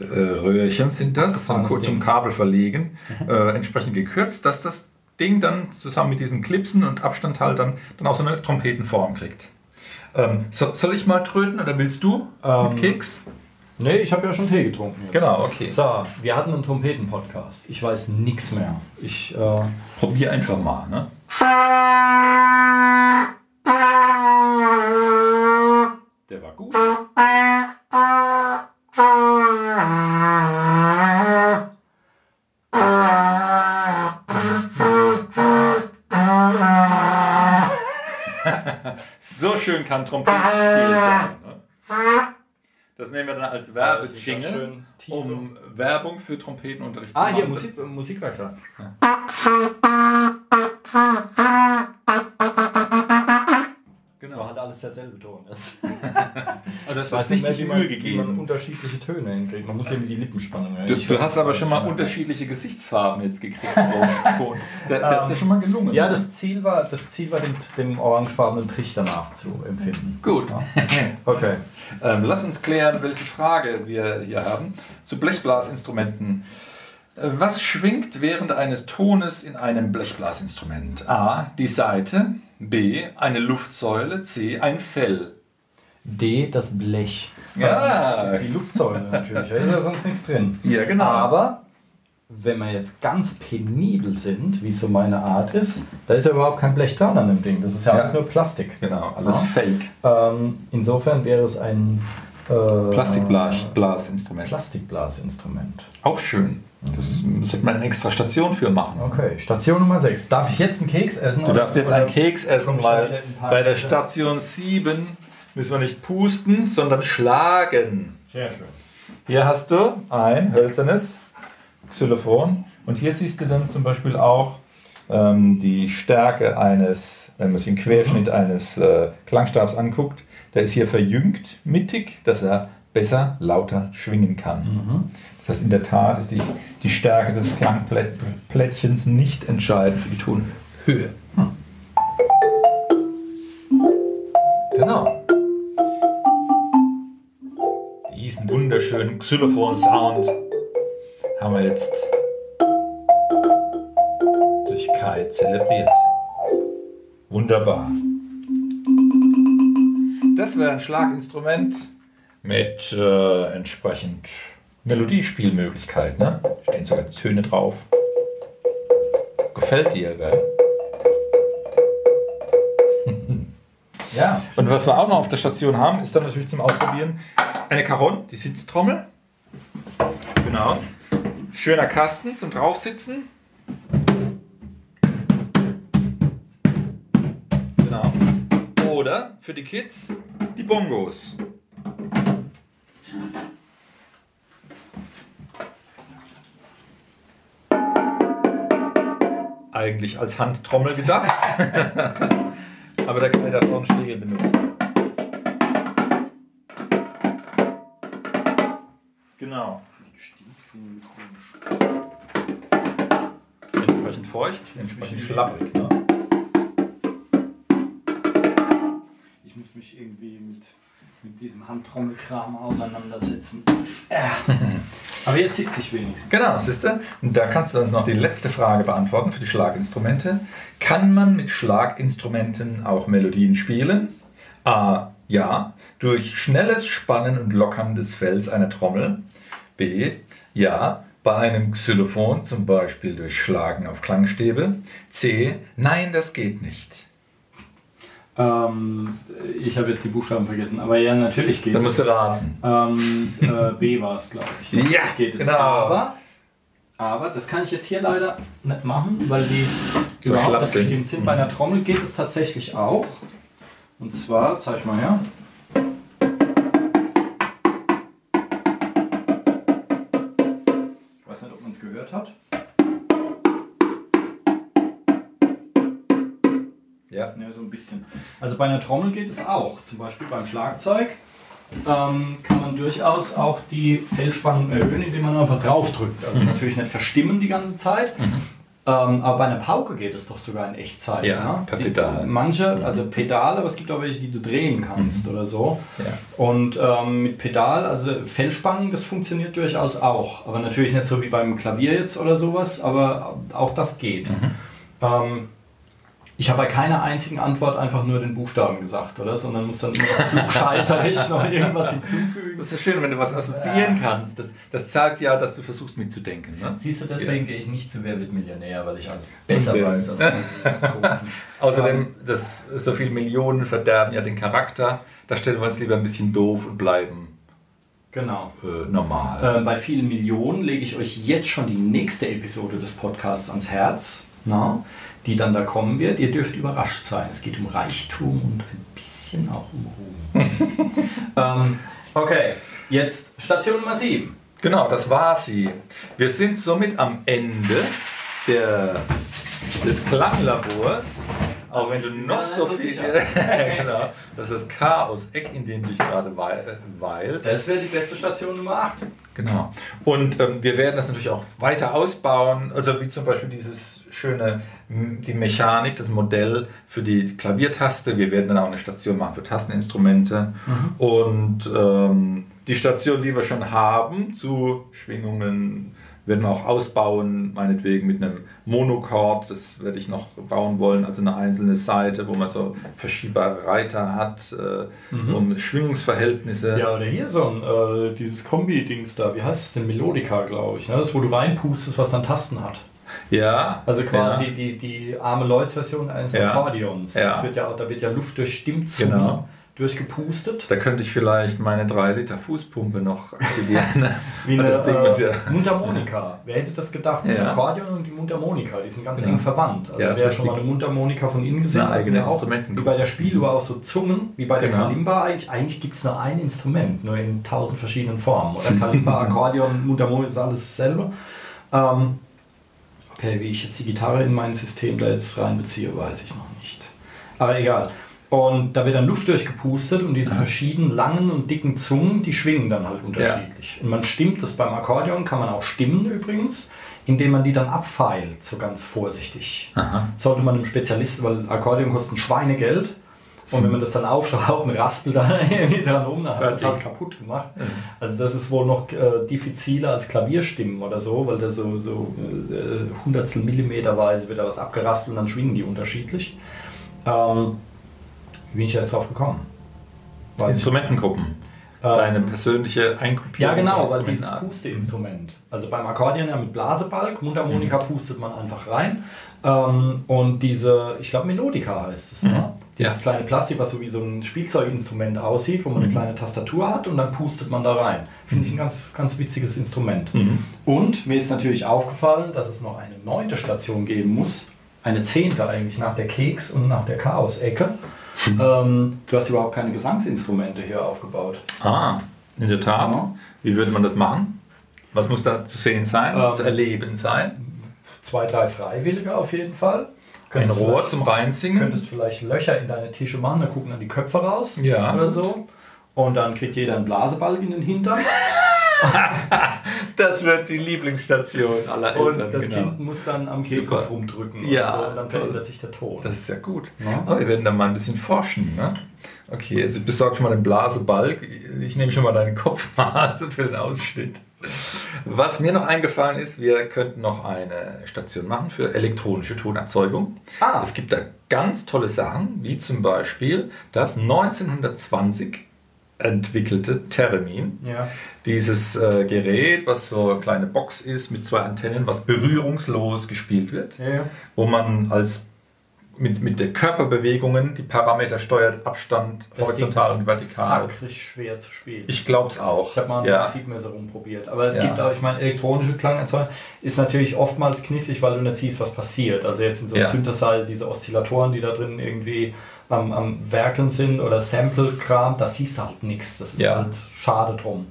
äh, Röhrchen sind das, zum, zum. Kabel verlegen, äh, entsprechend gekürzt, dass das Ding dann zusammen mit diesen Clipsen und Abstandhaltern dann auch so eine Trompetenform kriegt. Ähm, so, soll ich mal tröten oder willst du Ähm, mit Keks? Nee, ich habe ja schon Tee getrunken. Jetzt. Genau, okay. So, wir hatten einen Trompeten-Podcast. Ich weiß nichts mehr. Ich, äh, Probier einfach mal. Ne? der war gut. So, schön kann Trompetenspiel sein. Ne? Das nehmen wir dann als Werbejingle, um Werbung für Trompetenunterricht zu Ah, machen. hier, Musik, Musikwerkstatt. Genau. halt alles derselbe Ton. Das Also das weiß hast nicht mehr, die Mühe Wie man gegeben. unterschiedliche Töne hinkriegt. Man muss ja mit die Lippenspannung. Du, du hast aber schon mal weiß unterschiedliche Gesichtsfarben jetzt gekriegt auf Ton. Da- Das ist ja schon mal gelungen. Ja, das Ziel war, das Ziel war dem, dem orangefarbenen Trichter nachzuempfinden. Gut. Ja. Okay. Ähm, lass uns klären, welche Frage wir hier haben. Zu Blechblasinstrumenten. Äh, Was schwingt während eines Tones in einem Blechblasinstrument? A. Die Saite. B. Eine Luftsäule. C. Ein Fell. D, das Blech. Ja. Die Luftsäule natürlich. Da ist ja sonst nichts drin. Ja, genau. Aber wenn wir jetzt ganz penibel sind, wie es so meine Art ist, da ist ja überhaupt kein Blech dran an dem Ding. Das ist ja, Ja. alles nur Plastik. Genau, alles Ja. Fake. Ähm, insofern wäre es ein Plastikblasinstrument. Plastikblasinstrument. Auch schön. Das sollte man eine extra Station für machen. Okay, Station Nummer 6. Darf ich jetzt einen Keks essen? Du darfst jetzt einen Keks essen, weil bei der? Station 7 müssen wir nicht pusten, sondern schlagen. Sehr schön. Hier hast du ein hölzernes Xylophon und hier siehst du dann zum Beispiel auch ähm, die Stärke eines, wenn man sich den Querschnitt eines äh, Klangstabs anguckt, der ist hier verjüngt mittig, dass er besser lauter schwingen kann. Das heißt, in der Tat ist die, die Stärke des Klangplättchens nicht entscheidend für die Tonhöhe. Genau. Diesen wunderschönen Xylophon-Sound haben wir jetzt Kai zelebriert. Wunderbar. Das wäre ein Schlaginstrument mit äh, entsprechend Melodiespielmöglichkeit. Ne? Stehen sogar Töne drauf. Gefällt dir, gell? Ja. Und was wir auch noch auf der Station haben, ist dann natürlich zum Ausprobieren eine Caron, die Sitztrommel. Genau. Schöner Kasten zum Draufsitzen. Oder für die Kids die Bongos. Eigentlich als Handtrommel gedacht. Aber Kai darf auch einen Schlägel benutzen. Genau. Entsprechend feucht, entsprechend schlapprig. Ne? Mich irgendwie mit, mit diesem Handtrommelkram auseinandersetzen. Ja. Aber jetzt sitze ich wenigstens. Genau, siehst? Und da kannst du uns noch die letzte Frage beantworten für die Schlaginstrumente. Kann man mit Schlaginstrumenten auch Melodien spielen? A. Ja, durch schnelles Spannen und Lockern des Fells einer Trommel. B. Ja, bei einem Xylophon zum Beispiel durch Schlagen auf Klangstäbe. C. Nein, das geht nicht. Ähm, ich habe jetzt die Buchstaben vergessen, aber ja, natürlich geht Da es. musst du raten. Ähm, äh, B war es, glaube ich. Ja, geht es. genau. Aber, aber das kann ich jetzt hier leider nicht machen, weil die So überhaupt schlapp nicht sind. bestimmt sind. Bei einer Trommel geht es tatsächlich auch. Und zwar, zeig ich mal her. Ich weiß nicht, ob man es gehört hat. Ja. Ja, so ein bisschen. Also bei einer Trommel geht es auch. Zum Beispiel beim Schlagzeug ähm, kann man durchaus auch die Fellspannung erhöhen, indem man einfach draufdrückt. Also Mhm. natürlich nicht verstimmen die ganze Zeit. Ähm, aber bei einer Pauke geht es doch sogar in Echtzeit. Ja, ne? per Die- Pedal. Mhm. Manche, also Pedal, aber es gibt auch welche, die du drehen kannst oder so. Ja. Und ähm, mit Pedal, also Fellspannung, das funktioniert durchaus auch. Aber natürlich nicht so wie beim Klavier jetzt oder sowas, aber auch das geht. Mhm. Ähm, ich habe bei keiner einzigen Antwort einfach nur den Buchstaben gesagt, oder? Sondern muss dann immer noch klugscheißerig noch irgendwas hinzufügen. Das ist ja schön, wenn du was assoziieren kannst. Das, das zeigt ja, dass du versuchst mitzudenken. Ne? Siehst du, deswegen gehe ich nicht zu Wer wird Millionär, weil ich alles besser Unbedingt. weiß. Außerdem, das, so viele Millionen verderben ja den Charakter. Da stellen wir uns lieber ein bisschen doof und bleiben Genau. äh, normal. Äh, bei vielen Millionen lege ich euch jetzt schon die nächste Episode des Podcasts ans Herz. na, die dann da kommen wird. Ihr dürft überrascht sein. Es geht um Reichtum und ein bisschen auch um Ruhm. ähm, okay, jetzt Station Nummer 7. Genau, das war sie. Wir sind somit am Ende der, des Klanglabors. Auch wenn du noch so viel. genau, das ist das Chaos-Eck, in dem du dich gerade wei- weilst. Das wäre die beste Station Nummer 8. Genau. Und ähm, wir werden das natürlich auch weiter ausbauen. Also wie zum Beispiel dieses schöne, die Mechanik, das Modell für die Klaviertaste. Wir werden dann auch eine Station machen für Tasteninstrumente. Und ähm, die Station, die wir schon haben zu Schwingungen, werden wir auch ausbauen, meinetwegen mit einem Monochord, das werde ich noch bauen wollen, also eine einzelne Seite, wo man so verschiebbare Reiter hat, äh, um Schwingungsverhältnisse. Ja, oder hier so ein, äh, dieses Kombi-Dings da, wie heißt es denn? Melodica, glaube ich. Ne? Das, wo du reinpustest, was dann Tasten hat. Ja, Also quasi ja. die, die arme Leute-Version eines Ja. Akkordeons. Ja. Das wird ja, da wird ja Luft durch Stimmzungen Genau. durchgepustet. Da könnte ich vielleicht meine 3 Liter Fußpumpe noch aktivieren. Wie eine das äh, Mundharmonika. Wer hätte das gedacht? Das. Akkordeon und die Mundharmonika, die sind ganz Genau. eng verwandt. Also wer schon mal eine Mundharmonika von innen gesehen hat, eigene auch, wie bei der Spieluhr auch so Zungen, wie bei der Genau. Kalimba eigentlich. Eigentlich gibt es nur ein Instrument, nur in tausend verschiedenen Formen. Oder Kalimba, Akkordeon, Mundharmonika ist alles dasselbe. Ähm, okay, wie ich jetzt die Gitarre in mein System da jetzt reinbeziehe, weiß ich noch nicht. Aber egal. Und da wird dann Luft durchgepustet und diese verschiedenen langen und dicken Zungen, die schwingen dann halt unterschiedlich. Und man stimmt das beim Akkordeon, kann man auch stimmen übrigens, indem man die dann abfeilt, so ganz vorsichtig. Aha. Sollte man einem Spezialisten, weil Akkordeon kostet ein Schweinegeld. Und wenn man das dann aufschraubt und raspelt dann irgendwie dran rum, dann hat man es halt kaputt gemacht. Also das ist wohl noch äh, diffiziler als Klavierstimmen oder so, weil da so, so äh, Hundertstel Millimeterweise wird da was abgeraspelt und dann schwingen die unterschiedlich. Ähm, wie bin ich jetzt drauf gekommen? Ich Instrumentengruppen. Ähm, Deine persönliche Einkopierung. ja, genau, weil dieses. Pusteinstrument. Also beim Akkordeon ja mit Blasebalg, Mundharmonika pustet man einfach rein. Ähm, und diese, ich glaube Melodica heißt es, ne? Dieses Ja. kleine Plastik, was so wie so ein Spielzeuginstrument aussieht, wo man eine kleine Tastatur hat und dann pustet man da rein. Finde ich ein ganz, ganz witziges Instrument. Und mir ist natürlich aufgefallen, dass es noch eine neunte Station geben muss. Eine zehnte eigentlich nach der Keks- und nach der Chaos-Ecke. Ähm, du hast überhaupt keine Gesangsinstrumente hier aufgebaut. Ah, in der Tat. Ja. Wie würde man das machen? Was muss da zu sehen sein, Ähm, zu erleben sein? zwei, drei Freiwillige auf jeden Fall. Ein Rohr zum Reinsingen? Könntest vielleicht Löcher in deine Tische machen, da gucken dann die Köpfe raus Ja. oder so. Und dann kriegt jeder einen Blaseball in den Hintern. Das wird die Lieblingsstation aller Und Eltern. das genau. Kind muss dann am. Kehlkopf rumdrücken. Ja, und, so, und dann verändert sich der Ton. Das ist ja gut. Ja. Aber wir werden da mal ein bisschen forschen. Ne? Okay, jetzt besorg schon mal den Blasebalg. Ich nehme schon mal deinen Kopfmaße für den Ausschnitt. Was mir noch eingefallen ist, wir könnten noch eine Station machen für elektronische Tonerzeugung. Ah. Es gibt da ganz tolle Sachen, wie zum Beispiel das 1920 entwickelte Theremin. ja. Dieses äh, Gerät, was so eine kleine Box ist mit zwei Antennen, was berührungslos gespielt wird Ja, ja. wo man als mit, mit den Körperbewegungen die Parameter steuert, Abstand, Das horizontal und ist vertikal. Sakrisch schwer zu spielen. Ich glaube es auch. Ich habe mal ein ja. Musikmesser rumprobiert. Aber es Ja. gibt auch, ich meine, elektronische Klangerzeugung ist natürlich oftmals knifflig, weil du nicht siehst, was passiert. Also jetzt in so einem Ja. Synthesizer, diese Oszillatoren, die da drin irgendwie am, am Werkeln sind oder Sample-Kram, da siehst du halt nichts. Das ist Ja. halt schade drum.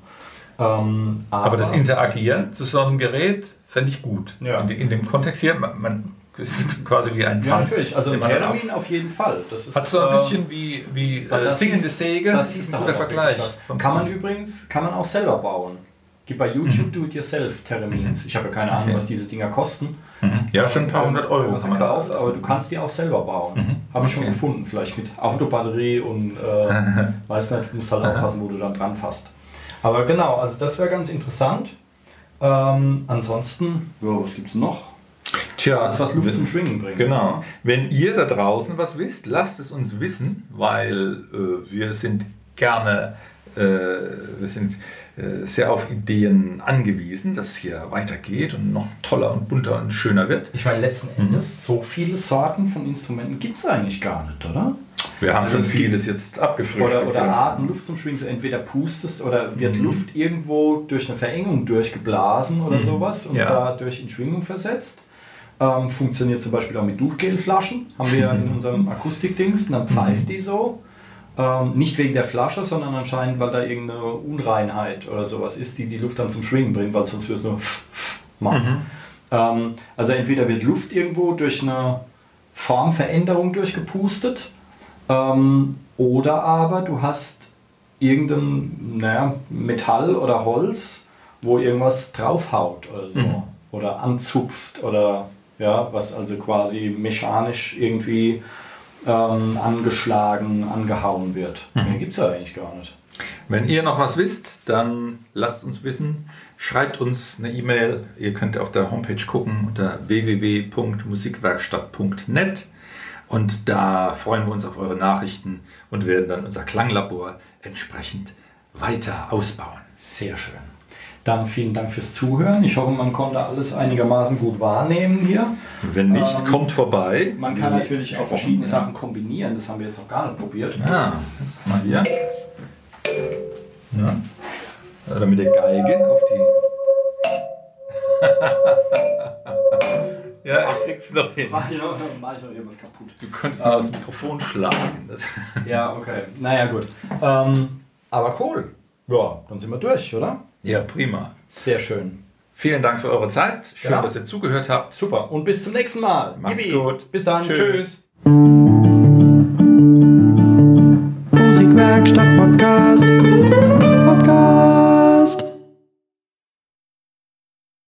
Ähm, Aber das Interagieren zu so einem Gerät fände ich gut. Ja. In, in dem Kontext hier, man, man ist quasi wie ein ja, Tanz. natürlich. Also dann Termin auf jeden Fall. Das ist, Hat so ein äh, bisschen wie, wie äh, singende Säge. Das ist ein guter Vergleich. Kann man übrigens, kann man auch selber bauen. Gib bei YouTube Do-It-Yourself-Termins. Ich habe ja keine Ahnung, Mhm. Okay. was diese Dinger kosten. Mhm. Ja, schon ein paar hundert Euro. Was kann man lassen. aber du kannst die auch selber bauen. Mhm. Habe ich schon Okay. gefunden. Vielleicht mit Autobatterie und äh, weiß nicht, musst halt aufpassen, wo du dann dran fasst. Aber genau, also das wäre ganz interessant. Ähm, ansonsten, ja, was gibt es noch? Tja, Alles, was Luft zum Schwingen bringt. Genau. Wenn ihr da draußen was wisst, lasst es uns wissen, weil äh, wir sind gerne, äh, wir sind äh, sehr auf Ideen angewiesen, dass es hier weitergeht und noch toller und bunter und schöner wird. Ich meine, letzten Endes, so viele Sorten von Instrumenten gibt es eigentlich gar nicht, oder? Wir haben Also schon vieles jetzt abgefrühstückt. Oder, oder ja. Arten, Luft zum Schwingen. Entweder pustest oder wird Mhm. Luft irgendwo durch eine Verengung durchgeblasen oder sowas und Ja. dadurch in Schwingung versetzt. Ähm, funktioniert zum Beispiel auch mit Duschgelflaschen. Haben wir in unserem Akustikdings, dann pfeift die so. Ähm, nicht wegen der Flasche, sondern anscheinend, weil da irgendeine Unreinheit oder sowas ist, die die Luft dann zum Schwingen bringt, weil sonst würde es nur machen. Ähm, also entweder wird Luft irgendwo durch eine Formveränderung durchgepustet ähm, oder aber du hast irgendein naja, Metall oder Holz, wo irgendwas draufhaut oder so. Mhm. Oder anzupft oder ja, was also quasi mechanisch irgendwie ähm, angeschlagen, angehauen wird. Mehr gibt es ja eigentlich gar nicht. Wenn ihr noch was wisst, dann lasst uns wissen. Schreibt uns eine E-Mail. Ihr könnt auf der Homepage gucken unter www.musikwerkstatt.net und da freuen wir uns auf eure Nachrichten und werden dann unser Klanglabor entsprechend weiter ausbauen. Sehr schön. Dann vielen Dank fürs Zuhören. Ich hoffe, man konnte alles einigermaßen gut wahrnehmen hier. Wenn nicht, Ähm, kommt vorbei. Man kann Wie natürlich auch verschiedene. Sachen kombinieren. Das haben wir jetzt noch gar nicht probiert. Ah, das ist mal hier. Ja. Oder mit der Geige auf die. ja, ich krieg's noch hin. Mach ich noch, mach ich noch irgendwas kaputt. Du könntest noch aufs Mikrofon schlagen. Das Ja, okay. Naja, gut. Ähm, aber cool. Ja, dann sind wir durch, oder? Ja, prima. Sehr schön. Vielen Dank für eure Zeit. Schön, ja. dass ihr zugehört habt. Super. Und bis zum nächsten Mal. Macht's Yippie. gut. Bis dann. Tschüss. Tschüss. Musikwerkstatt Podcast.